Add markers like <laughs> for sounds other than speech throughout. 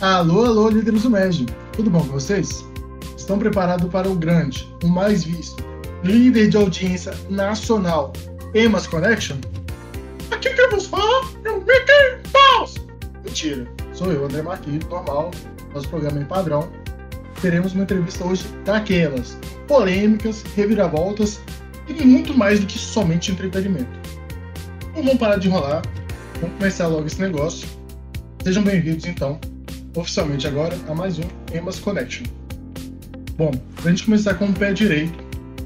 Alô, alô, líderes do MED. Tudo bom com vocês? Estão preparados para o grande, o mais visto, líder de audiência nacional, Emas Connection? Aqui que vos fala é o Mickey Mouse! Mentira, sou eu, André Marquinhos, normal, nosso programa em padrão. Teremos uma entrevista hoje daquelas, polêmicas, reviravoltas e muito mais do que somente entretenimento. Não vamos parar de enrolar, vamos começar logo esse negócio. Sejam bem-vindos, então, oficialmente agora, a mais um Emas Connection. Bom, pra gente começar com o pé direito,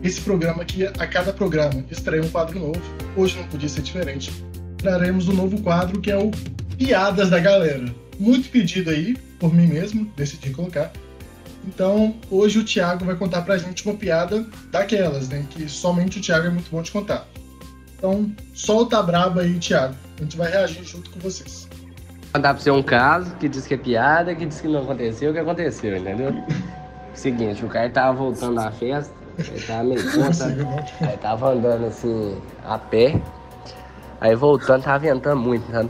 esse programa aqui, a cada programa, extrai um quadro novo. Hoje não podia ser diferente. Traremos um novo quadro que é o Piadas da Galera. Muito pedido aí, por mim mesmo, decidi colocar. Então, hoje o Thiago vai contar pra gente uma piada daquelas, né? Que somente o Thiago é muito bom de contar. Então, solta a braba aí, Thiago. A gente vai reagir junto com vocês. Contar pra você um caso que diz que é piada, que diz que não aconteceu, que aconteceu, entendeu? Seguinte, o cara tava voltando da festa, ele tava meio conta, aí tava andando assim, a pé, aí voltando, tava ventando muito, sabe?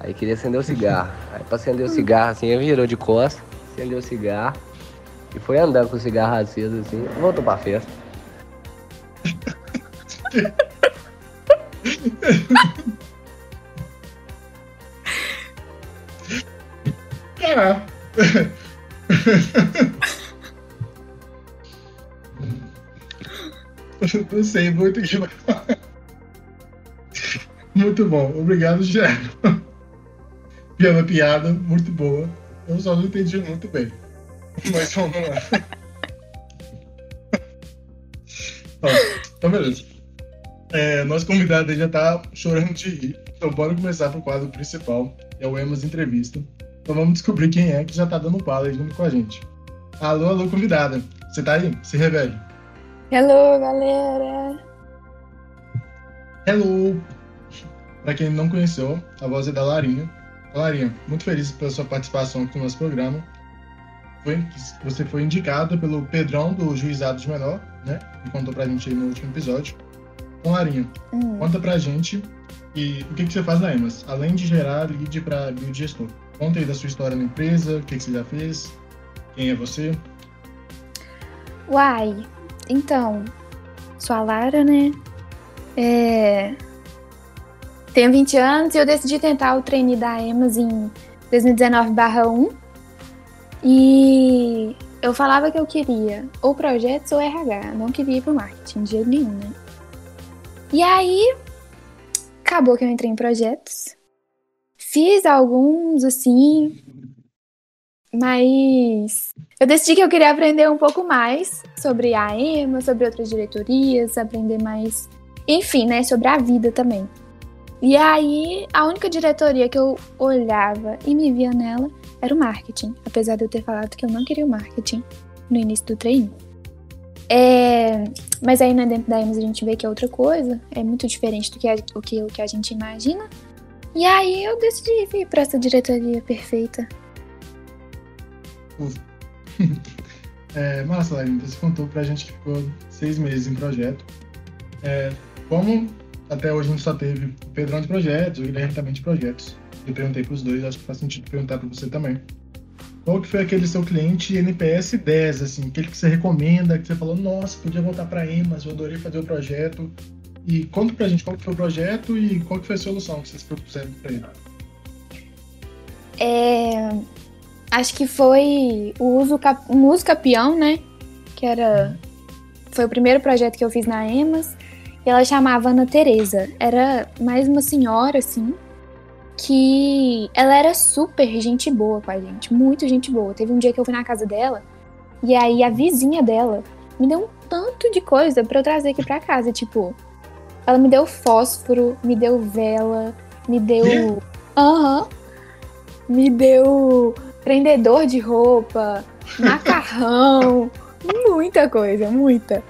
Aí queria acender o cigarro. Aí pra acender o cigarro assim, ele virou de costas, acendeu o cigarro e foi andando com o cigarro aceso assim, voltou pra festa. <laughs> Ah. Não sei muito que. Muito bom. Obrigado, Thiago. Pela piada, muito boa. Eu só não entendi muito bem. Mas vamos lá. Ó, então, beleza. É, nosso convidado já tá chorando de rir. Então, bora começar pro quadro principal, é o Emas Entrevista. Então, vamos descobrir quem é que já tá dando bala junto com a gente. Alô, alô, convidada. Você tá aí? Se revele. Hello, galera! Hello! Pra quem não conheceu, a voz é da Larinha. Larinha, muito feliz pela sua participação aqui no nosso programa. Foi, você foi indicada pelo Pedrão do Juizado de Menor, né? Que contou pra gente aí no último episódio. Então, Larinha, Hum. conta pra gente e o que, que você faz na Emas, além de gerar lead para build gestor. Conta aí da sua história na empresa, o que, que você já fez, quem é você. Uai, então, sou a Lara, né? É... Tenho 20 anos e eu decidi tentar o trainee da EMAS em 2019/1. E eu falava que eu queria ou projetos ou RH, não queria ir pro marketing de jeito nenhum, né? E aí, acabou que eu entrei em projetos. Fiz alguns, assim, mas eu decidi que eu queria aprender um pouco mais sobre a EMA, sobre outras diretorias, aprender mais, enfim, né, sobre a vida também. E aí, a única diretoria que eu olhava e me via nela era o marketing, apesar de eu ter falado que eu não queria o marketing no início do treino. É, mas aí né, dentro da EMAS a gente vê que é outra coisa, é muito diferente do que a, o, que, o que a gente imagina. E aí eu decidi vir para essa diretoria perfeita. <laughs> É, massa, Larinha, você contou pra gente que ficou seis meses em projeto. É, como até hoje a gente só teve o Pedrão de projetos, o Guilherme também de projetos. Eu perguntei pros dois, acho que faz sentido perguntar pra você também. Qual que foi aquele seu cliente NPS 10, assim, aquele que você recomenda, que você falou, nossa, podia voltar pra EMAS, eu adorei fazer o projeto. E conta pra gente qual que foi o projeto e qual que foi a solução que vocês propuseram pra ele. É, acho que foi o uso, cap- o uso capião, né? Que era. Foi o primeiro projeto que eu fiz na EMAS. E ela chamava Ana Tereza. Era mais uma senhora, assim, que ela era super gente boa com a gente. Muito gente boa. Teve um dia que eu fui na casa dela. E aí a vizinha dela me deu um tanto de coisa pra eu trazer aqui pra casa. Tipo, ela me deu fósforo, me deu vela, me deu. Aham. Me deu prendedor de roupa, <laughs> macarrão, muita coisa, muita.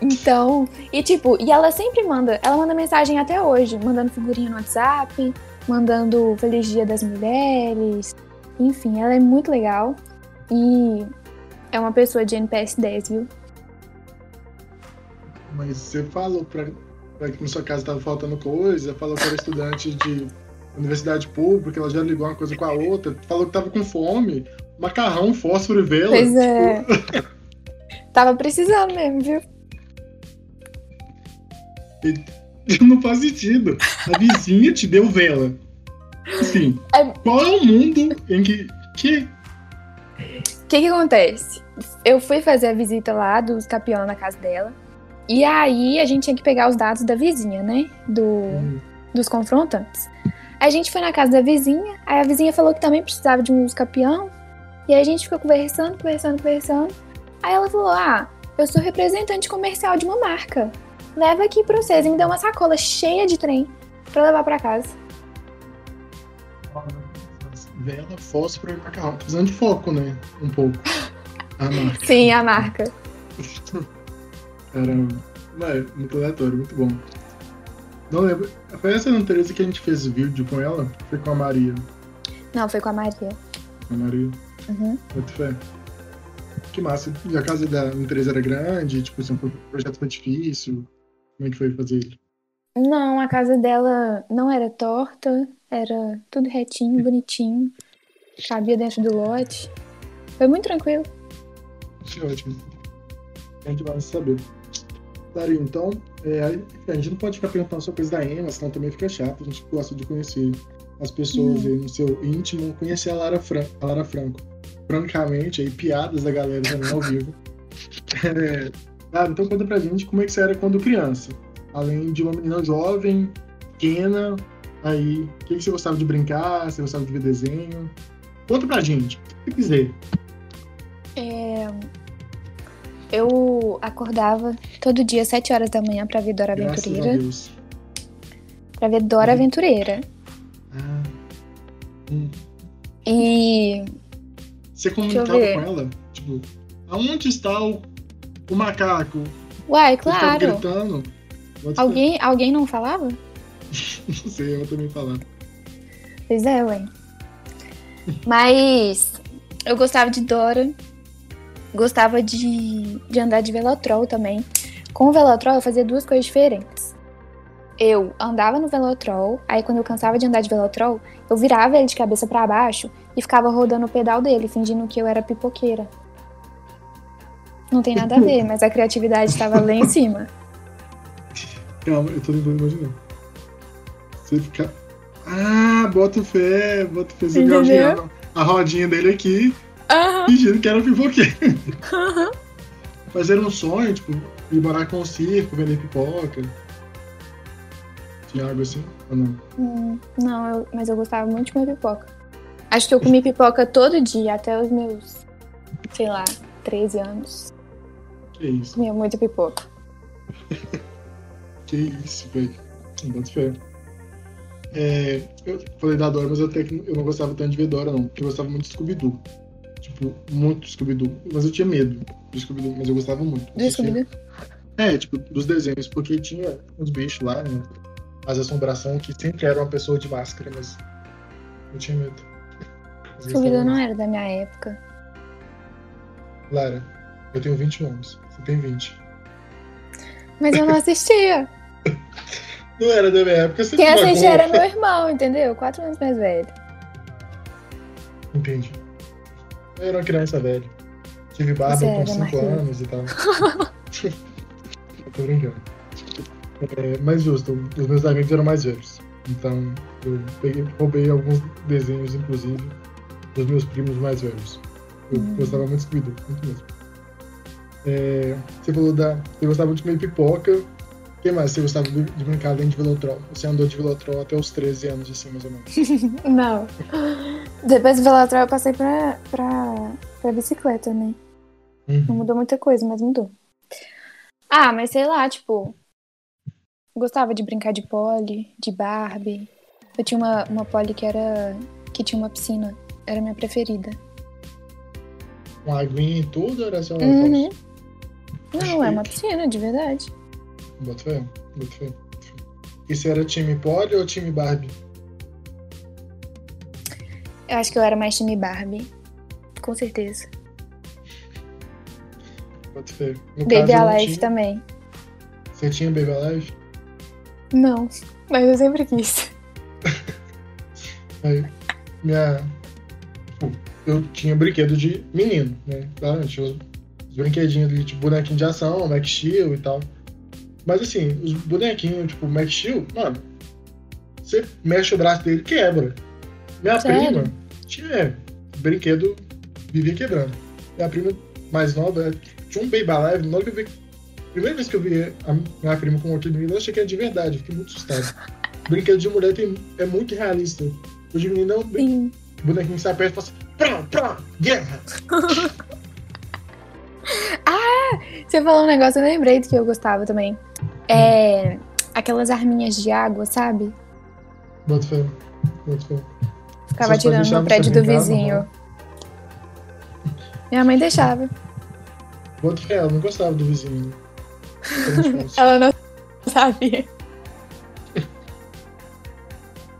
Então, e tipo, e ela sempre manda, ela manda mensagem até hoje, mandando figurinha no WhatsApp, mandando Feliz Dia das Mulheres. Enfim, ela é muito legal e é uma pessoa de NPS 10, viu? Mas você falou pra que na sua casa tava faltando coisa, falou que era estudante de universidade pública, ela já ligou uma coisa com a outra, falou que tava com fome, macarrão, fósforo e vela. Pois é. <laughs> Tava precisando mesmo, viu? E não faz sentido. A vizinha te deu vela. Assim, É- qual é o mundo em que. que O que que acontece? Eu fui fazer a visita lá dos campeões na casa dela. E aí a gente tinha que pegar os dados da vizinha, né? Do, dos confrontantes. Aí a gente foi na casa da vizinha, aí a vizinha falou que também precisava de um campeão. E aí a gente ficou conversando, conversando, conversando. Aí ela falou: Ah, eu sou representante comercial de uma marca. Leva aqui pra vocês. E me deu uma sacola cheia de trem pra levar pra casa. Vela, fósforo e macarrão. Precisando de foco, né? Um pouco. <laughs> Ah, não. Sim, a marca. <laughs> Vai, muito aleatório, muito bom. Não lembro. Foi essa natureza que a gente fez vídeo com ela? Foi com a Maria. Não, foi com a Maria. A Maria. Uhum. Muito fé. Que massa. E a casa da empresa era grande? Tipo, assim, o projeto foi difícil? Como é que foi fazer ele? Não, a casa dela não era torta, era tudo retinho, bonitinho. Cabia dentro do lote. Foi muito tranquilo. Que ótimo. A gente vai saber. Dario, então, é, a gente não pode ficar perguntando só coisa da Emma, senão também fica chato. A gente gosta de conhecer as pessoas aí no seu íntimo, conhecer a Lara, Fran a Lara Franco. Francamente, aí, piadas da galera também ao vivo. <laughs> É, Lara, então conta pra gente como é que você era quando criança. Além de uma menina jovem, pequena, aí, o que, que você gostava de brincar? Você gostava de ver desenho? Conta pra gente, o que você quiser. É, Eu acordava todo dia às 7 horas da manhã pra ver Dora Graças a Aventureira. Deus. Pra ver Dora Uhum. Aventureira. Ah. Hum. E. Você comunicava com ela? Tipo, aonde está o, o macaco? Uai, Você claro. gritando? Alguém, alguém não falava? <laughs> Não sei, eu também falar. Pois é, ué. Mas eu gostava de Dora. Gostava de, de andar de Velotrol também. Com o Velotrol eu fazia duas coisas diferentes. Eu andava no Velotrol, aí quando eu cansava de andar de Velotrol, eu virava ele de cabeça pra baixo e ficava rodando o pedal dele, fingindo que eu era pipoqueira. Não tem nada a ver, mas a criatividade estava lá em cima. <laughs> Calma, eu tô tentando imaginar. Você fica. Ah, bota fé, bota fé. Você a rodinha dele aqui. Fingindo que era pipoqueiro. Mas era um sonho, tipo, ir morar com o circo, vender pipoca. Tinha algo assim? Ou não? Hum, não, eu- mas eu gostava muito de comer pipoca. Acho que eu comi pipoca todo dia, até os meus, sei lá, 13 anos. Que isso? Comia muita pipoca. <laughs> Que isso, velho. Não bota fé. É, eu falei da Dora, mas eu, até eu não gostava tanto de ver Dora, não. Porque eu gostava muito de Scooby-Doo. Tipo, muito Scooby-Doo. Mas eu tinha medo de Scooby-Doo, mas eu gostava muito. Do Scooby-Doo? É, tipo, dos desenhos, porque tinha uns bichos lá, né? As assombração que sempre era uma pessoa de máscara, mas eu tinha medo. Scooby-Doo não era da minha época. Lara, eu tenho 21 anos. Você tem 20. Mas eu não assistia. <laughs> Não era da minha época, você Quem assistia era meu irmão, entendeu? Quatro anos mais velho. Entendi. Eu era uma criança velha. Tive barba Você com era, 5 Marquinhos. anos e tal. <laughs> eu tô brincando. É, mas justo, os meus amigos eram mais velhos. Então eu peguei, roubei alguns desenhos, inclusive, dos meus primos mais velhos. Eu Hum. gostava muito de Scooby-Doo, muito mesmo. É, você falou da. Você gostava de comer pipoca. O que mais você gostava de, de brincar além de Velotrol? Você andou de Velotrol até os 13 anos, assim, mais ou menos. <laughs> Não. Depois do Velotrol eu passei pra, pra, pra bicicleta, né? Não Uhum. mudou muita coisa, mas mudou. Ah, mas sei lá, tipo. Gostava de brincar de pole, de Barbie. Eu tinha uma, uma pole que era. que tinha uma piscina. Era minha preferida. Com aguinha e tudo, era só uma Uhum. Não, é uma piscina, de verdade. Bota fé, bota fé. você era time Polly ou time Barbie? Eu acho que eu era mais time Barbie. Com certeza. Bota fé. No Baby caso, Alive tinha- também. Você tinha Baby Alive? Não, mas eu sempre quis. <laughs> Aí, minha. Eu tinha brinquedo de menino, né? Tinha os, os brinquedinhos tipo bonequinho de ação, Max Steel e tal. Mas assim, os bonequinhos, tipo, Max Steel, mano, você mexe o braço dele quebra. Minha Sério? prima tinha brinquedo, vivia quebrando. Minha prima mais nova tinha um Baby Alive, na hora que eu vi. Primeira vez que eu vi a minha prima com aquele menino, eu achei que era de verdade, fiquei muito assustado. <laughs> Brinquedo de mulher tem, é muito realista. O é um Sim. bonequinho se aperta e fala assim, prá, prá, guerra! <laughs> Você falou um negócio, eu lembrei do que eu gostava também. É. Aquelas arminhas de água, sabe? Bota fé, bota fé. Ficava tirando no prédio do vizinho. Minha mãe deixava. Bota fé, ela não gostava do vizinho. Tipo, <laughs> Ela não sabia.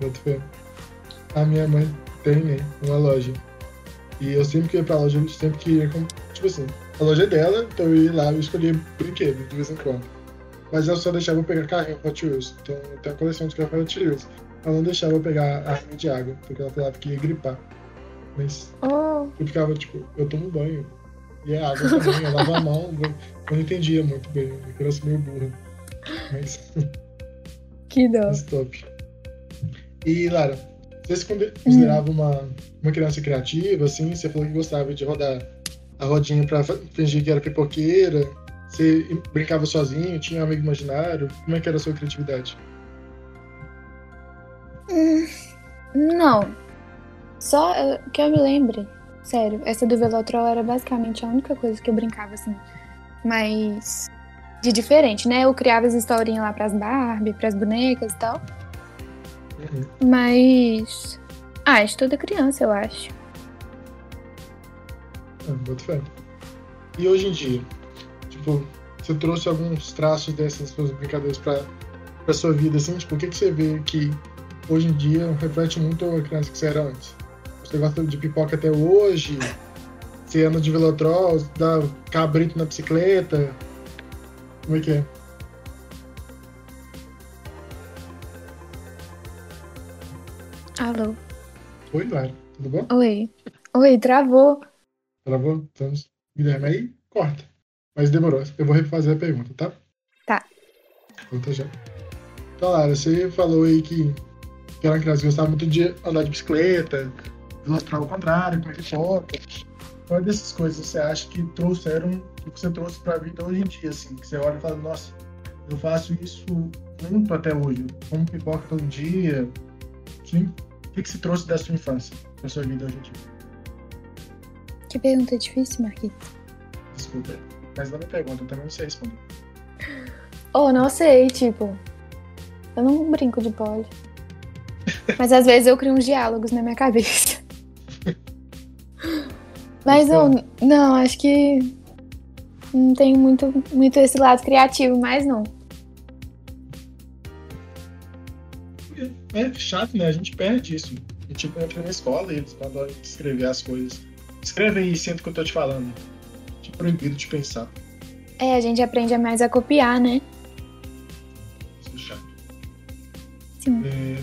Bota fé. A minha mãe tem, né, uma loja. E eu sempre que ia pra loja, eu sempre queria. com- Tipo assim, a loja é dela, então eu ia lá e escolhia brinquedo de vez em quando. Mas ela só deixava eu pegar carrinho Hot Wheels. Então eu tenho uma coleção de carrinho Hot Wheels. Ela não deixava eu pegar arma de água, porque ela falava que ia gripar. Mas Oh, eu ficava tipo, eu tomo banho. E é água também, eu lavo a mão. Eu não entendia muito bem, eu ser meio burro. Mas. <laughs> que dó. Stop. E, Lara, você se considerava uma, uma criança criativa, assim? Você falou que gostava de rodar a rodinha pra fa- fingir que era pipoqueira. Você brincava sozinho, tinha um amigo imaginário. Como é que era a sua criatividade? Não. Só eh, que eu me lembre. Sério, essa do Velotrol era basicamente a única coisa que eu brincava assim. Mas. De diferente, né? Eu criava as historinhas lá pras Barbie, pras bonecas e tal. Uhum. Mas. Ah, de toda criança, eu acho. Ah, boto fé. E hoje em dia, tipo, você trouxe alguns traços dessas suas brincadeiras pra, pra sua vida, assim? Tipo, o que, que você vê que hoje em dia reflete muito a criança que você era antes? Você gosta de pipoca até hoje? Você anda de velotrol, dá cabrito na bicicleta? Como é que é? Alô? Oi, Lara, tudo bom? Oi. Oi, travou. Travou? Estamos. Guilherme aí? Corta. Mas demorou. Eu vou refazer a pergunta, tá? Tá. Volta já. Então, Lara, você falou aí que, que era uma criança que gostava muito de andar de bicicleta, ilustrar ao contrário, comer pipoca. Qual dessas coisas você acha que trouxeram, que você trouxe pra vida hoje em dia, assim? Que você olha e fala, nossa, eu faço isso muito até hoje. Como pipoca todo dia. Sim. O que, que você trouxe da sua infância pra sua vida hoje em dia? Que pergunta difícil, Marquito. Desculpa. Mas não me pergunta, eu também não sei responder. Oh, não sei, tipo. Eu não brinco de pole. <laughs> Mas às vezes eu crio uns diálogos na minha cabeça. <laughs> Mas eu não, acho que não tenho muito, muito esse lado criativo, mais não. É chato, né? A gente perde isso. E, tipo, entra na escola e eles mandam escrever as coisas. Escreve aí, sinto o que eu tô te falando. Tipo, proibido de pensar. É, a gente aprende mais a copiar, né? Isso é chato. Sim. É...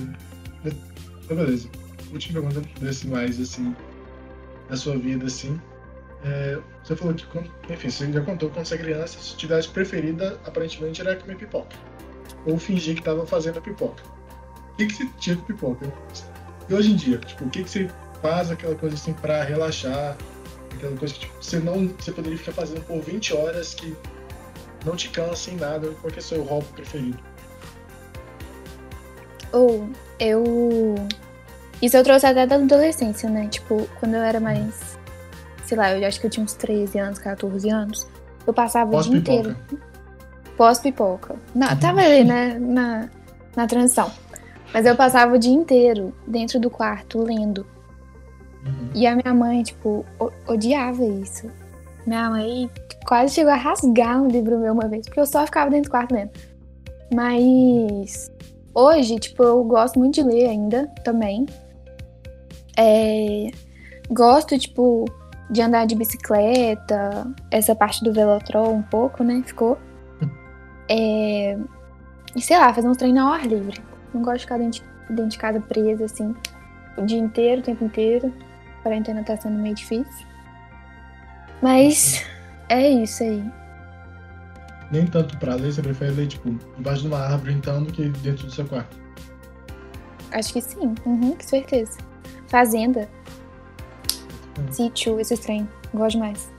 Então, beleza. Última pergunta desse mais, assim, da sua vida, assim. É, Você falou que, enfim, você já contou quando você era criança, sua atividade preferida, aparentemente, era comer pipoca. Ou fingir que tava fazendo a pipoca. O que, que você tinha com pipoca? E hoje em dia, tipo, o que, que você faz aquela coisa assim pra relaxar? Aquela coisa que tipo, você não. Você poderia ficar fazendo por 20 horas que não te cansa em nada, qual que é o seu hobby preferido? Ou eu. Isso eu trouxe até da adolescência, né? Tipo, quando eu era mais. Sei lá, eu acho que eu tinha uns 13 anos, 14 anos. Eu passava o dia inteiro. Pós-pipoca. Pós-pipoca. Não, tava ali, né? Na, na transição. Mas eu passava o dia inteiro dentro do quarto lendo. Uhum. E a minha mãe, tipo, odiava isso. Minha mãe quase chegou a rasgar um livro meu uma vez, porque eu só ficava dentro do quarto lendo. Mas hoje, tipo, eu gosto muito de ler ainda também. É, gosto, tipo, de andar de bicicleta, essa parte do velotrol um pouco, né? Ficou. É, e sei lá, fazer uns treinos ao ar livre. Não gosto de ficar dentro, de- dentro de casa presa, assim. o dia inteiro, o tempo inteiro. Quarentena tá sendo meio difícil. Mas é isso aí. Nem tanto pra ler, você prefere ler, tipo, embaixo de uma árvore, então, do que dentro do seu quarto. Acho que sim, uhum, com certeza. Fazenda, Hum. sítio, esse trem. Gosto mais.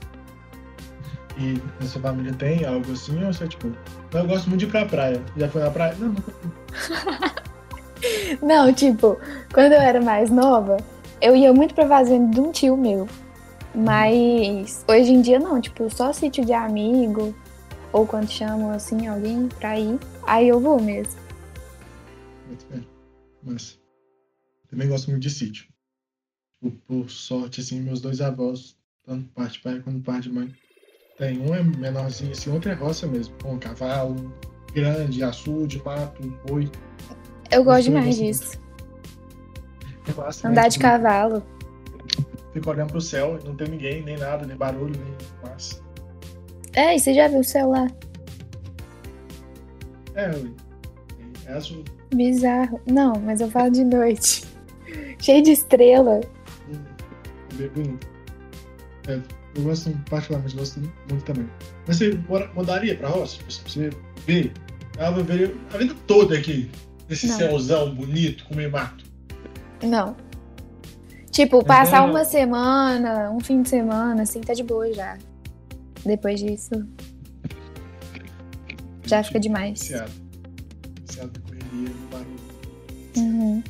E na sua família tem algo assim, ou você, tipo, "Não, eu gosto muito de ir pra praia. Já foi na praia? Não, nunca fui. <laughs> Não, tipo, quando eu era mais nova, eu ia muito pra fazenda de um tio meu. Mas hoje em dia não, tipo, só sítio de amigo, ou quando chamam assim alguém pra ir, aí eu vou mesmo. Muito bem. Mas também gosto muito de sítio. Por, por sorte, assim, meus dois avós, tanto parte de pai quanto parte de mãe, tem um é menorzinho assim, outro é roça mesmo, com um cavalo grande, açude, mato, boi. Eu gosto demais disso. Massa, né? Andar de cavalo. Fica olhando pro céu, e não tem ninguém, nem nada, nem barulho, nem massa. É, e você já viu o céu lá? É, é azul. Bizarro. Não, mas eu falo de noite. <laughs> Cheio de estrela. É bem bonito. É, eu gosto, particularmente, gosto muito também. Mas você mudaria pra roça? Você ver, ela ver a vida toda aqui, nesse Não. céuzão bonito, com meio mato. Não. Tipo, passar Uhum. uma semana, um fim de semana, assim, tá de boa já. Depois disso, já fica demais. Viciado. Viciado na correria, no barulho. Uhum.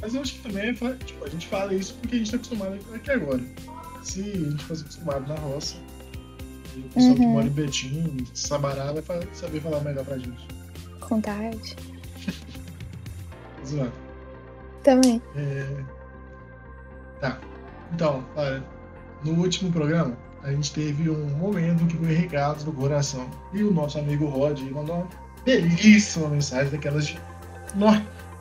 Mas eu acho que também, tipo, a gente fala isso porque a gente tá acostumado aqui agora. Se a gente fosse acostumado na roça, o pessoal que Uhum. mora em Betim, Sabará, vai saber falar melhor pra gente. Tarde. <laughs> Zoado. Também. É, Tá. Então, olha, no último programa, a gente teve um momento que foi recados do coração. E o nosso amigo Rod mandou uma belíssima mensagem daquelas de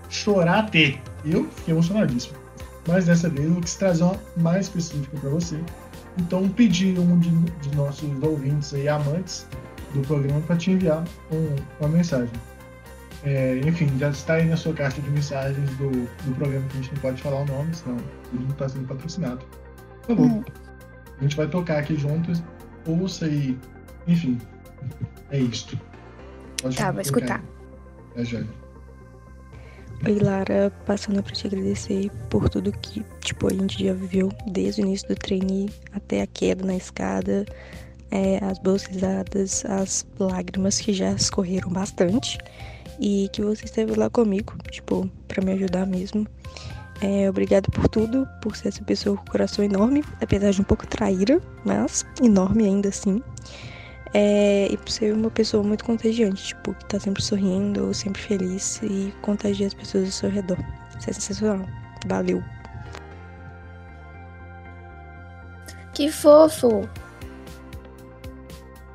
chorar até. Eu fiquei emocionadíssimo. Mas dessa vez eu quis trazer uma mais específica para você. Então pedi um de, de nossos ouvintes e amantes do programa para te enviar um- uma mensagem. É, enfim, já está aí na sua caixa de mensagens do, do programa que a gente não pode falar o nome, senão ele não está sendo patrocinado. Por favor, Hum. a gente vai tocar aqui juntos, ouça e. Enfim, é isto. Pode Tá, vou escutar. aí. É, Jane. Oi, Lara, passando pra te agradecer por tudo que, tipo, a gente já viveu desde o início do trainee até a queda na escada, é, as boas risadas, as lágrimas que já escorreram bastante e que você esteve lá comigo, tipo, pra me ajudar mesmo. É, obrigada por tudo, por ser essa pessoa com coração enorme, apesar de um pouco traíra, mas enorme ainda assim. É, e por ser uma pessoa muito contagiante, tipo, que tá sempre sorrindo, sempre feliz e contagia as pessoas ao seu redor. Isso é sensacional. Valeu. Que fofo.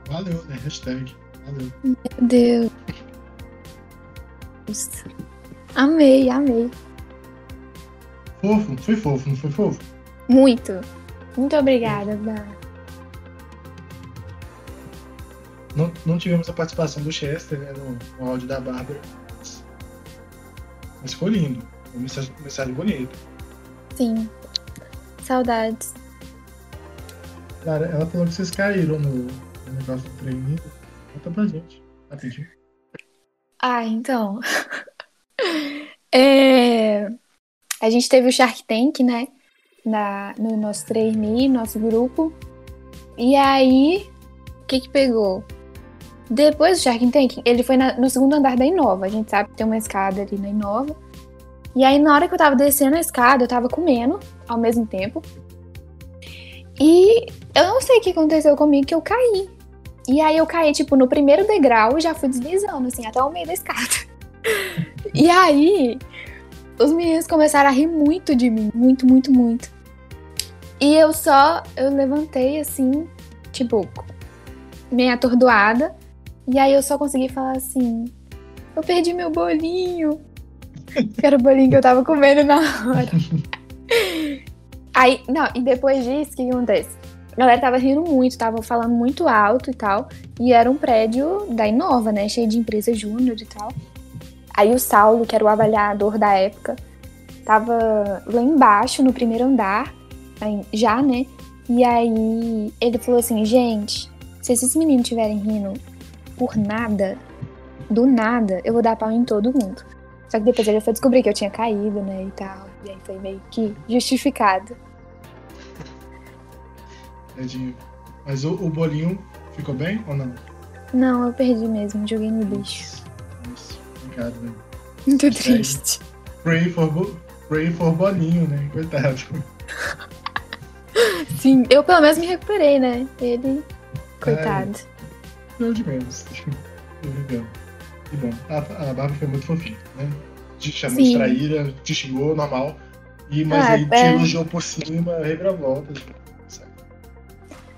Valeu, né? Hashtag. Valeu. Meu Deus. Amei, amei. Fofo, foi fofo, não foi fofo? Muito. Muito obrigada, Dá. Não, não tivemos a participação do Chester né, no, no áudio da Bárbara. Mas, ficou lindo. Uma mensagem, mensagem bonita. Sim. Saudades. Cara, ela falou que vocês caíram no, no negócio do treino. Conta pra gente, rapidinho. Ah, então. <laughs> É, A gente teve o Shark Tank, né? Na... No nosso trainee, nosso grupo. E aí, o que que pegou? Depois do Shark Tank, ele foi na- no segundo andar da Inova. A gente sabe que tem uma escada ali na Inova. E aí, na hora que eu tava descendo a escada, eu tava comendo ao mesmo tempo. E eu não sei o que aconteceu comigo, que eu caí. E aí eu caí, tipo, no primeiro degrau e já fui deslizando, assim, até o meio da escada. <laughs> E aí, os meninos começaram a rir muito de mim. Muito, muito, muito. E eu só, eu levantei, assim, tipo, meio atordoada. E aí eu só consegui falar assim, eu perdi meu bolinho. Que era o bolinho que eu tava comendo na hora. <laughs> Aí, não, e depois disso, o que que acontece? A galera tava rindo muito, tava falando muito alto e tal. E era um prédio da Inova, né? Cheio de empresa júnior e tal. Aí o Saulo, que era o avaliador da época, tava lá embaixo, no primeiro andar, já, né? E aí ele falou assim, gente, se esses meninos estiverem rindo por nada, do nada, eu vou dar pau em todo mundo. Só que depois ele foi descobrir que eu tinha caído, né, e tal. E aí foi meio que justificado. Tadinho. Mas o, o bolinho ficou bem ou não? Não, eu perdi mesmo, joguei no lixo. Obrigado, velho. Muito triste. Pray for, bo- pray for bolinho, né? Coitado. <laughs> Sim, eu pelo menos me recuperei, né? Ele, coitado. Não de menos. Tô brincando. Que bom. A, a Barbie foi muito fofinha, né? Te chamou de Sim. traíra, te xingou, normal. E, mas Ah, aí te é. elogiou por cima, reviravolta. sabe?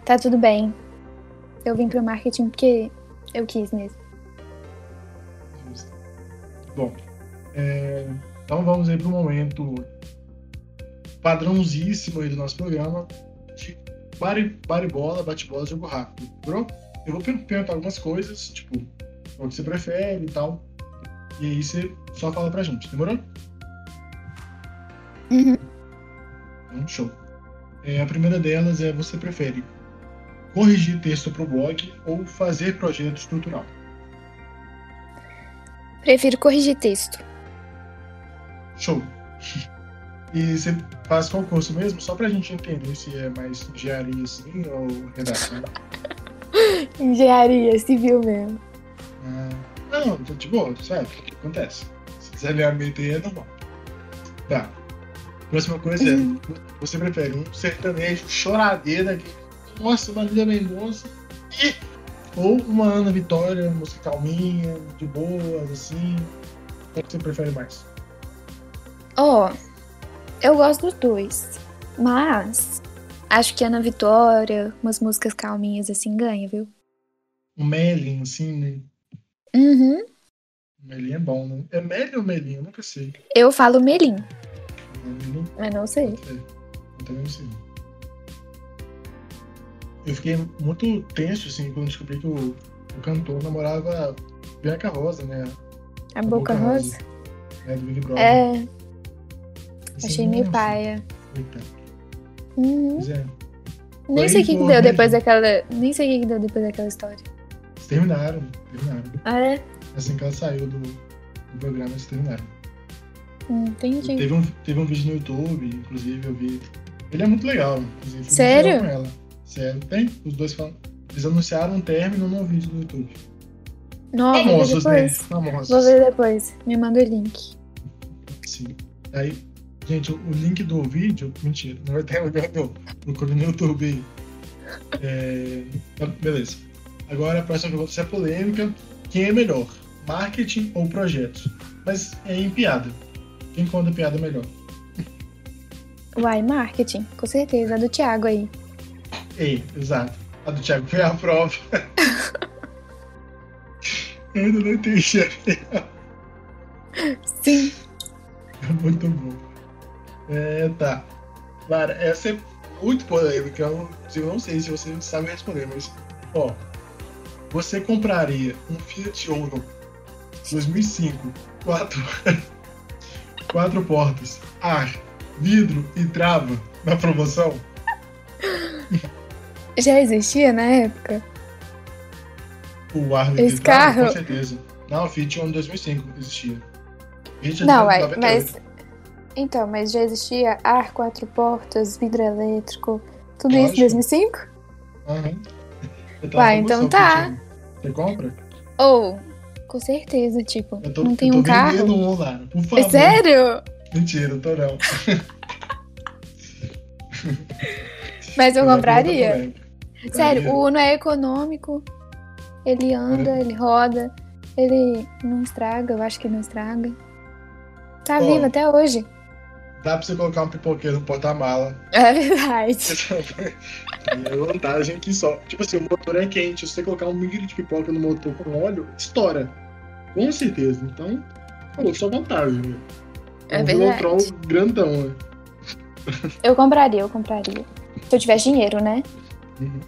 Tá tudo bem. Eu vim pro marketing porque eu quis mesmo. Bom, é, então vamos aí pro momento padrãozíssimo aí do nosso programa de bate- bate-bola, bate-bola, jogo rápido. Bro, eu vou per- perguntar algumas coisas, tipo, o que você prefere e tal. E aí você só fala pra gente, demorou? Uhum. Então, show. É, a primeira delas é você prefere corrigir texto pro blog ou fazer projeto estrutural? Prefiro corrigir texto. Show. <laughs> E você faz qual curso mesmo? Só pra gente entender se é mais engenharia assim ou redação. <laughs> Engenharia civil mesmo. Ah, não, tô de boa, certo? Acontece. Se desalinhamento aí é normal. Tá. Próxima coisa é: você prefere um sertanejo choradeira aqui? Nossa, Marília Mendonça. E, ou uma Ana Vitória, música calminha, de boas, assim. Qual que você prefere mais? Ó, eu gosto dos dois. Mas acho que Ana Vitória, umas músicas calminhas assim, ganha, viu? Um Melin, assim, né? Uhum. Melin é bom, né? É Melin ou Melin? Eu nunca sei. Eu falo Melin, mas não sei. eu também não sei. Eu fiquei muito tenso, assim, quando descobri que o, o cantor namorava Bianca Rosa, né? A Boca Rosa. né, do Big Brother. É, Assim, achei meio nossa, paia. eita. Uhum. Pois é. Nem sei o que, que deu depois daquela. Nem sei o que, deu depois daquela história. Eles terminaram, terminaram. Ah, é? Assim que ela saiu do, do programa, eles terminaram. Hum, Entendi. Teve um, teve um vídeo no YouTube, inclusive, eu vi. Ele é muito legal, inclusive. Sério? Com ela. Sério, tem? Os dois falam. Eles anunciaram um término no vídeo do YouTube. Ver Famosos, né? depois. Famosos. Vou ver depois. Me manda o link. Sim. Aí, gente, o, link do vídeo. Mentira, não vai ter lugar não. Procura no YouTube aí. É, beleza. Agora a próxima pergunta é polêmica. Quem é melhor? Marketing ou projetos? Mas é em piada. Quem conta piada melhor? Uai, marketing, com certeza. A do Thiago aí. Ei, exato. A do Thiago foi a prova. <laughs> Eu ainda não entendi. Sim. Muito bom. É, tá. Clara, essa é muito polêmica. Eu eu não sei se você sabe responder, mas. Ó. Você compraria um Fiat Uno 2005, quatro, <laughs> quatro portas, ar, vidro e trava na promoção? <laughs> Já existia na época? O ar, vidro Esse carro? com certeza. Não, o Fiat Uno 2005 existia. Fiat é Não, uai, 98. mas. Então, mas já existia ar, quatro portas, vidro elétrico, tudo isso em Lógico. 2005? Aham. Eu tava Uai, então tá. Você compra? Ou, com certeza, tipo, Eu tô, não tem eu tô um carro. um, Lara. Por É favor. sério? Mentira, eu tô não. Mas eu é compraria. Sério, Compraria. o Uno é econômico. Ele anda, ele roda, ele não estraga, eu acho que não estraga. Tá Ó. vivo até hoje. Dá pra você colocar um pipoqueiro no porta-mala. É verdade. <laughs> é vantagem que só. Tipo assim, o motor é quente. Se você colocar um milho de pipoca no motor com óleo, estoura. Com certeza. Então, falou, só vantagem. Né? É um verdade. Velotrol grandão, né? Eu compraria, eu compraria. Se eu tivesse dinheiro, né? Uhum.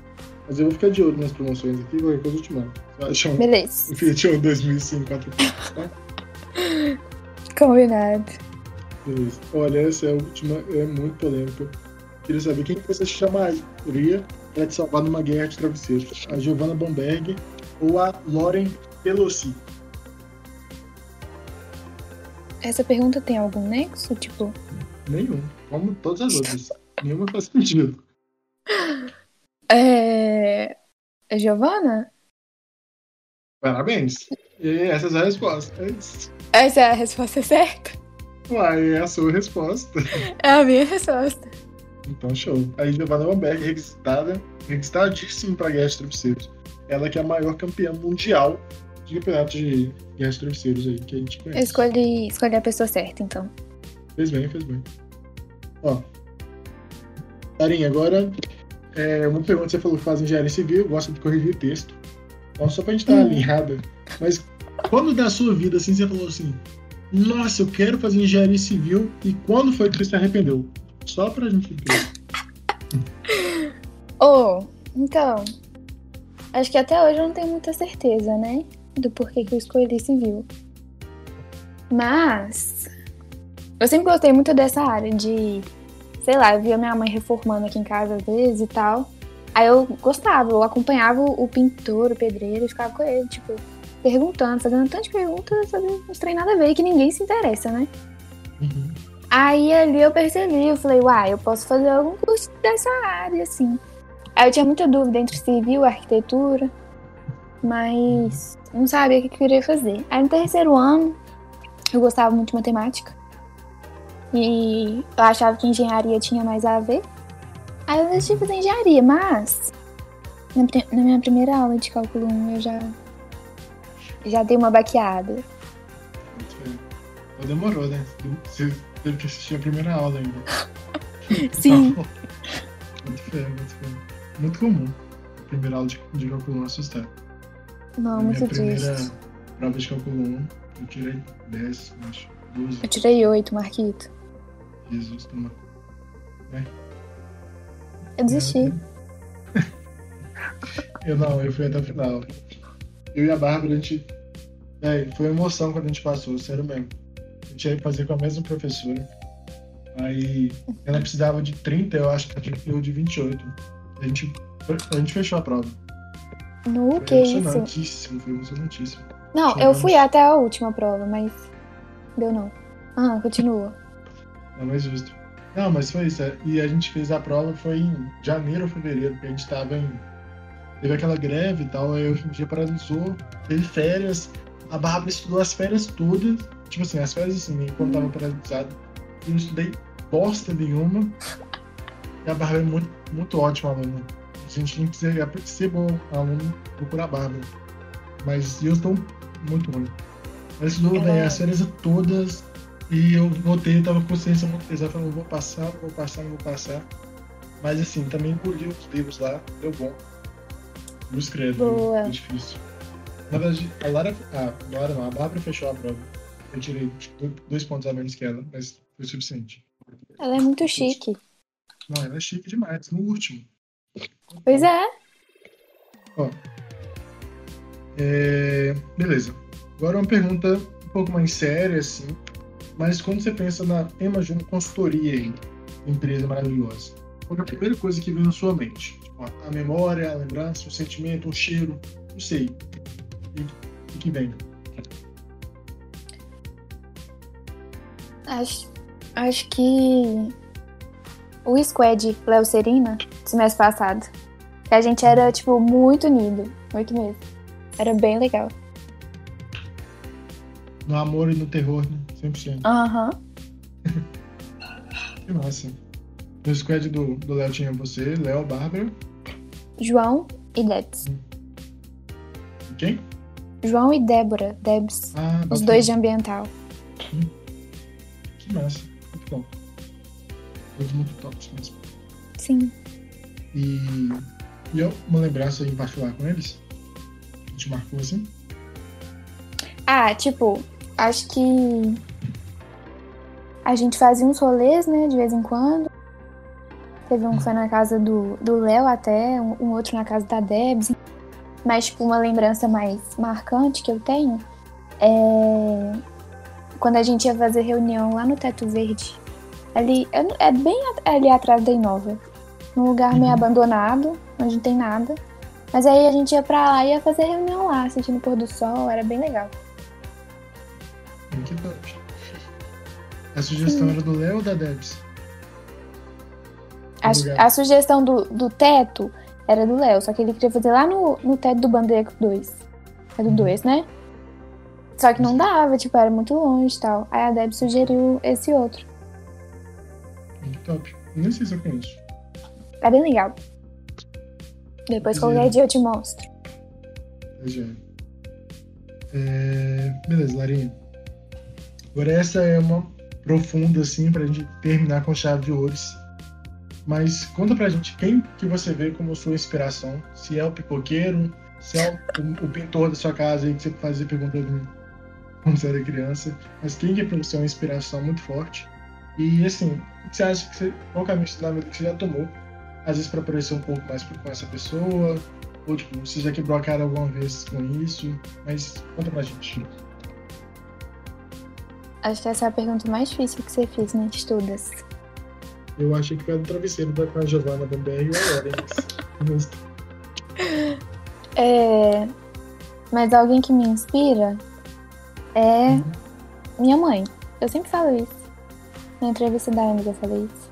Mas eu vou ficar de olho nas promoções aqui, qualquer coisa eu te mando. Um, Beleza. <laughs> um Fiat Uno 2005 4 tá? Combinado. Beleza. Olha, essa é a última, é muito polêmica. Queria saber quem que você chamaria para te salvar numa guerra de travesseiros? A Giovanna Bomberg ou a Lauren Pelosi? Essa pergunta tem algum nexo? Tipo. Nenhum. Como todas as outras. Nenhuma faz sentido. É. É Giovana? Parabéns. E essas são as respostas. Essa é a resposta certa? Uai, é a sua resposta. <laughs> É a minha resposta. Então, show. Aí, Giovanna Bomberg, requisitada, requisitadíssima para Guerra de Travesseiros. Ela que é a maior campeã mundial de campeonato de Guerra de Travesseiros aí, que a gente Eu conhece. escolhi, escolhi a pessoa certa, então. Fez bem, fez bem. Ó. Tarinha, agora, é, uma pergunta você falou que faz engenharia civil, gosta de corrigir texto. Então, só pra gente estar Hum. alinhada. Mas quando da sua vida, assim, você falou assim, nossa, eu quero fazer engenharia civil, e quando foi que você se arrependeu? Só pra gente ver. <laughs> Oh, então. Acho que até hoje eu não tenho muita certeza, né? Do porquê que eu escolhi civil. Mas. Eu sempre gostei muito dessa área de. Sei lá, eu via minha mãe reformando aqui em casa às vezes e tal. Aí eu gostava, eu acompanhava o pintor, o pedreiro, e ficava com ele, tipo, perguntando, fazendo tantas perguntas sobre uns trem nada a ver que ninguém se interessa, né? Uhum. Aí ali eu percebi, eu falei, uai, eu posso fazer algum curso dessa área, assim. Aí eu tinha muita dúvida entre civil e arquitetura, mas não sabia o que eu queria fazer. Aí no terceiro ano, eu gostava muito de matemática. E eu achava que engenharia tinha mais a ver. Aí eu decidi fazer engenharia, mas na, na minha primeira aula de cálculo 1 eu já, já dei uma baqueada. Muito bem. Então demorou, né? Você teve que assistir a primeira aula ainda. <laughs> Sim. Então, muito feio, muito feio. Muito comum. A primeira aula de, de cálculo 1 assustar. Não, Na muito minha primeira triste. prova de cálculo 1, eu tirei 10, acho. 12. Eu tirei oito, Marquito. Jesus, toma. Eu desisti. <laughs> Eu não, eu fui até o final. Eu e a Bárbara, a gente. É, foi emoção quando a gente passou, sério mesmo. A gente ia fazer com a mesma professora. Aí ela precisava de 30, eu acho que deu de 28. A gente, a gente fechou a prova. No Foi que isso? emocionantíssimo, foi emocionantíssimo. Não, eu Chegamos. fui até a última prova, mas deu não. Ah, continua. Não, mais justo. Não, mas foi isso. é. E a gente fez a prova foi em janeiro ou fevereiro, porque a gente tava em. Teve aquela greve e tal, aí em dia paralisou, teve férias. A Bárbara estudou as férias todas. Tipo assim, as férias assim, quando tava paralisado. Eu não estudei bosta nenhuma. E a Bárbara é muito, muito ótima aluna. A gente tem que ser, ser bom aluno, procurar a Bárbara. Mas eu estou muito ruim. Ela estudou as férias todas. E eu voltei, eu tava com consciência muito pesada, falando, vou passar, não vou passar, não vou passar. Mas assim, também engoli os livros lá, deu bom. Não escrevo, Boa. foi difícil. Na verdade, a Lara, a Lara não, a Bárbara fechou a prova. Eu tirei tipo, dois pontos a menos que ela, mas foi o suficiente. Ela é muito chique. Não, ela é chique demais, no último. Pois é. É, beleza. Agora uma pergunta um pouco mais séria, assim. Mas quando você pensa na Júnior Consultoria aí, empresa maravilhosa, qual é a primeira coisa que vem na sua mente? Tipo, a- memória, a lembrança, o sentimento, o cheiro, não sei. E o que vem? Acho, acho que o squad Léo Serina, do semestre passado, que a gente era, tipo, muito unido. Muito mesmo. Era bem legal. No amor e no terror, né? 100%. Aham. <laughs> Que massa. No squad do do Léo tinha você, Léo, Bárbara. João e Debs. E quem? João e Débora. Debs. Ah, Os bacana. dois de ambiental. Que massa. Muito bom. Todos muito tops mesmo. Sim. E, e eu, uma lembrança em particular com eles? Que te marcou assim? Ah, tipo, acho que a gente fazia uns rolês, né, de vez em quando. Teve um que foi na casa do do Léo até, um, um outro na casa da Debs. Mas, tipo, uma lembrança mais marcante que eu tenho é quando a gente ia fazer reunião lá no Teto Verde. Ali, é, bem ali atrás da Inova. Num lugar meio Uhum. abandonado, onde não tem nada. Mas aí a gente ia pra lá e ia fazer reunião lá, assistindo o pôr do sol, era bem legal. Que. A sugestão era do Léo ou da Debs? A, a sugestão do, do teto era do Léo, só que ele queria fazer lá no, no teto do Bandeira 2. É do Uhum. 2, né? Só que não dava, tipo, era muito longe e tal. Aí a Deb sugeriu esse outro. Que top. Nem sei se eu conheço. É bem legal. Depois Sim. qualquer dia eu te mostro. Já. É... Beleza, Larinha. Agora essa é uma profunda, assim, pra gente terminar com chave de ouros. Mas conta pra gente quem que você vê como sua inspiração. Se é o pipoqueiro, se é o, o pintor da sua casa aí que você fazia pergunta do- quando você era criança. Mas quem que é pra você uma inspiração muito forte. E assim, o você acha que você, qual caminho na vida que você já tomou? Às vezes pra parecer um pouco mais com essa pessoa, ou tipo, você já quebrou a cara alguma vez com isso, mas conta pra gente. Acho que essa é a pergunta mais difícil que você fez, né, de todas. Eu achei que foi do travesseiro da com a e o Lorenz. <laughs> É... Mas alguém que me inspira é minha mãe. Eu sempre falo isso. Na entrevista da Amiga eu falei isso.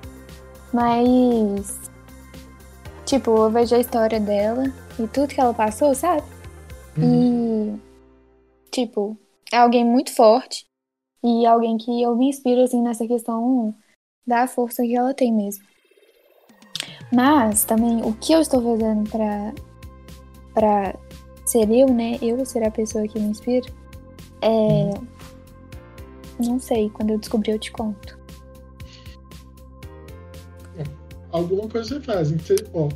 Mas. Tipo, eu vejo a história dela e tudo que ela passou, sabe? Uhum. E. Tipo, é alguém muito forte. E alguém que eu me inspiro, assim, nessa questão da força que ela tem mesmo. Mas também o que eu estou fazendo pra, pra ser eu, né? Eu ser a pessoa que me inspira. É. Não sei, quando eu descobrir eu te conto. Alguma coisa você faz. Você, ó,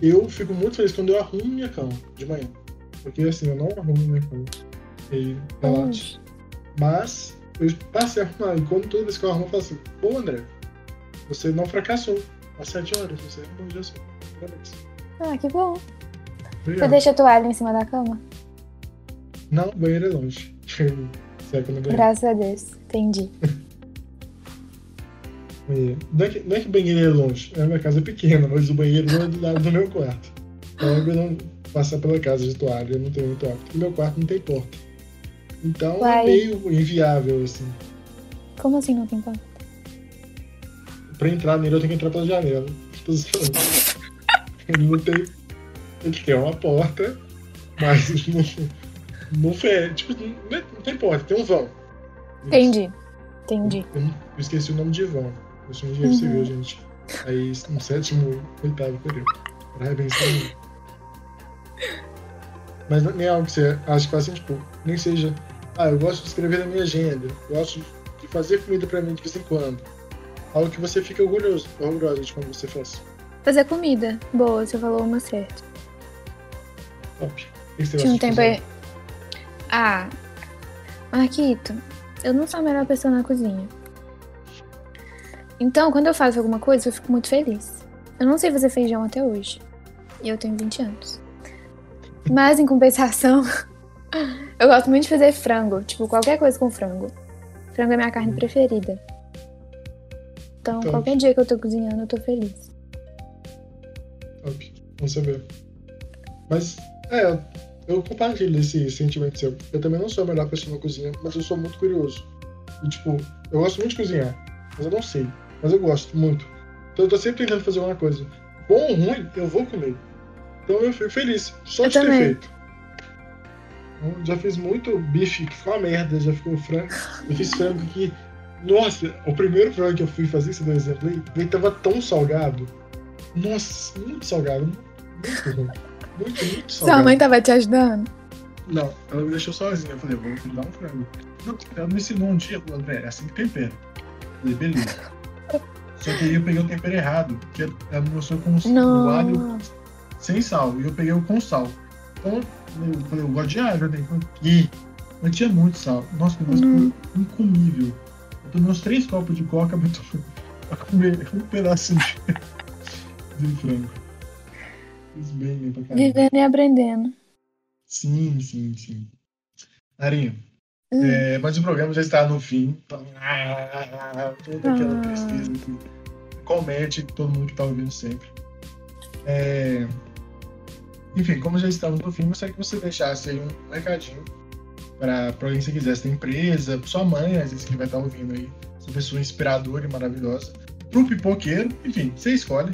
eu fico muito feliz quando eu arrumo minha cama de manhã. Porque assim, eu não arrumo minha cama. E relaxo. Mas eu passei a arrumar. E quando toda vez que eu arrumo, eu falo assim, pô André, você não fracassou. Às sete horas, você arrumou já só. Parabéns. Ah, que bom. Você Obrigado. deixa a toalha em cima da cama? Não, o banheiro é longe. <laughs> Será que eu não ganhei? Graças a Deus. Entendi. <laughs> Não é, que, não é que o banheiro é longe, a minha casa é pequena, mas o banheiro não é do lado do meu quarto. Então eu não passar pela casa de toalha, eu não tenho muito hábito, meu quarto não tem porta. Então Uai. é meio inviável, assim. Como assim não tem porta? Pra entrar nele eu tenho que entrar pela janela. Ele <laughs> não tem. Ele tem uma porta, mas <laughs> não, não fecha. Tipo, não, é- não tem porta, tem um vão. Entendi. Entendi. Eu, eu esqueci o nome de vão. Eu sou engenheiro Uhum. civil, gente. Aí, no sétimo, oitavo período. Parabéns pra mim. <laughs> Mas nem é algo que você acha que faz assim, tipo, nem seja. Ah, eu gosto de escrever na minha agenda. Eu gosto de fazer comida pra mim de vez em quando. Algo que você fica orgulhoso, orgulhosa de como você faz. Fazer comida. Boa, você falou uma certa. Top. O que você Tinha um tempo aí. Ah, Marquito, eu não sou a melhor pessoa na cozinha. Então, quando eu faço alguma coisa, eu fico muito feliz. Eu não sei fazer feijão até hoje. E eu tenho 20 anos. Mas, em compensação, <laughs> eu gosto muito de fazer frango. Tipo, qualquer coisa com frango. Frango é minha carne preferida. Então, Top. qualquer dia que eu tô cozinhando, eu tô feliz. Top. Vamos saber. Mas, é, eu compartilho esse sentimento seu. Eu também não sou a melhor pessoa na cozinha, mas eu sou muito curioso. E, tipo, eu gosto muito de cozinhar, mas eu não sei. Mas eu gosto muito. Então eu tô sempre tentando fazer alguma coisa. Bom ou ruim, eu vou comer. Então eu fico feliz, só Eu de ter também. feito. Já fiz muito bife que ficou uma merda, já ficou frango. Eu fiz frango que. Nossa, o primeiro frango que eu fui fazer, você deu um exemplo aí, ele tava tão salgado. Nossa, muito salgado. Muito ruim. Muito, muito salgado. Sua mãe tava te ajudando? Não, ela me deixou sozinha. Eu falei, vou te dar um frango. Não, ela me ensinou um dia, falou, André, é assim que tempera. Eu falei, beleza. Só que aí eu peguei o tempero errado, que ela me mostrou com o alho sem sal, e eu peguei o com sal. Então, eu falei, eu gosto de alho, eu tenho que. Mas tinha muito sal. Nossa, o negócio Hum. incomível. Eu tomei uns três copos de coca tô- pra comer <laughs> um pedacinho de, de frango. Fiz bem, pra caramba. Vivendo e aprendendo. Sim, sim, sim. Arinha, Hum. É, mas o programa já está no fim. Então, ah, toda aquela Ah. tristeza que comete todo mundo que está ouvindo sempre. É, enfim, como já estamos no fim, gostaria que você deixasse aí um recadinho para alguém que você quisesse da empresa, sua mãe, às vezes que vai estar ouvindo aí, essa pessoa inspiradora e maravilhosa, pro pipoqueiro, enfim, você escolhe.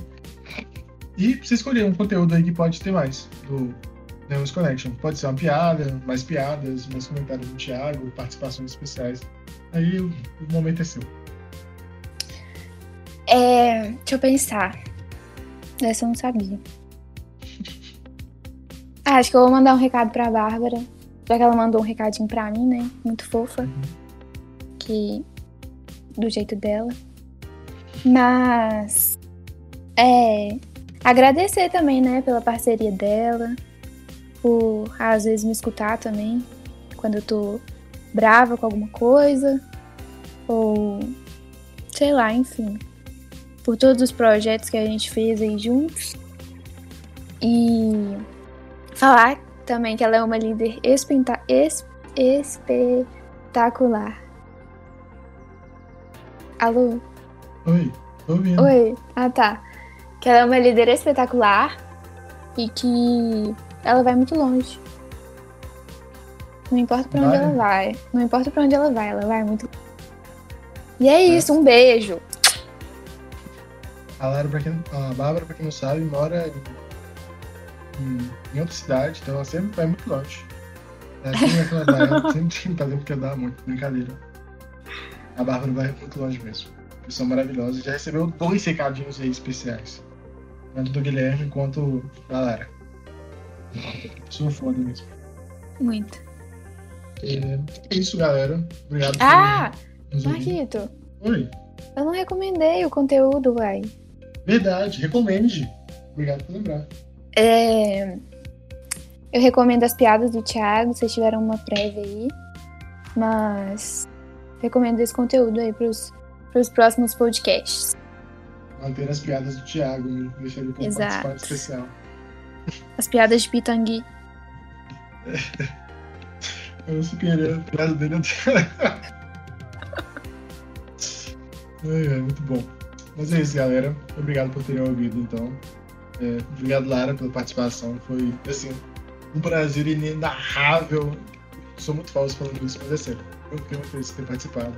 E você escolher um conteúdo aí que pode ter mais do News Connection. Pode ser uma piada, mais piadas, mais comentários do Thiago, participações especiais. Aí o momento é seu. É, deixa eu pensar. Essa eu não sabia. Acho que eu vou mandar um recado pra Bárbara. Já que ela mandou um recadinho pra mim, né? Muito fofa. Que. Do jeito dela. Mas. É. Agradecer também, né? Pela parceria dela. Por às vezes me escutar também. Quando eu tô brava com alguma coisa. Ou. Sei lá, enfim por todos os projetos que a gente fez aí juntos. E falar também que ela é uma líder espenta- es- espetacular. Alô? Oi, tô ouvindo. Oi? Ah, tá. Que ela é uma líder espetacular e que ela vai muito longe. Não importa pra onde Vai? ela vai. Não importa pra onde ela vai, ela vai muito E é isso, um beijo. A, Lara, pra quem, a Bárbara, pra quem não sabe, mora em, em- em outra cidade, então ela sempre vai muito longe. Ela sempre vai ela vai, sempre dando que dar muito, brincadeira. A Bárbara vai muito longe mesmo. Pessoa maravilhosa. Já recebeu dois recadinhos aí especiais. Tanto do Guilherme quanto da Lara. Sou foda mesmo. Muito. É, é isso, galera. Obrigado por Ah, nos ouvir. Marquito, Oi. eu não recomendei o conteúdo, uai. Verdade, recomende. Obrigado por lembrar. É, Eu recomendo as piadas do Thiago, vocês tiveram uma prévia aí. Mas recomendo esse conteúdo aí pros, pros próximos podcasts. Manter as piadas do Thiago, me deixar ele como Exato. especial. As piadas de Pitangui. <laughs> Eu não sei querer a piada dele até. <laughs> Ai, ai, muito bom. Mas é isso, galera. Obrigado por terem ouvido, então. É, obrigado, Lara, pela participação. Foi, assim, um prazer inenarrável. Sou muito falso falando isso, mas é sério. Eu fiquei muito feliz de ter participado.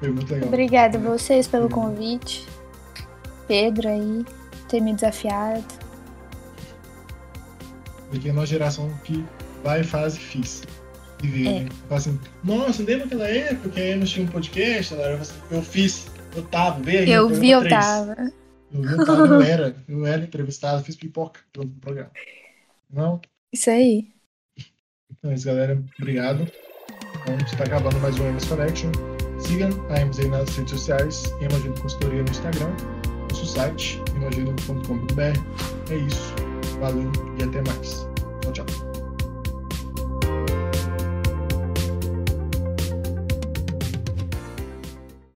Foi muito legal. Obrigada a vocês pelo convite. Pedro aí, ter me desafiado. Porque é uma geração que vai e faz e fiz. E vê, É. né? Fala assim, nossa, lembra aquela época que a Emma tinha um podcast? Lara? Eu fiz, eu tava, aí. Eu vi, eu tava. Três. Eu <laughs> era. Eu era entrevistado, fiz pipoca no programa. Não? Isso aí. Então é isso, galera. Obrigado. Então, está acabando mais um Emas Connection. Sigam a aí nas redes sociais, Emagino Consultoria no Instagram, nosso site, emagino.com.br. É isso. Valeu e até mais.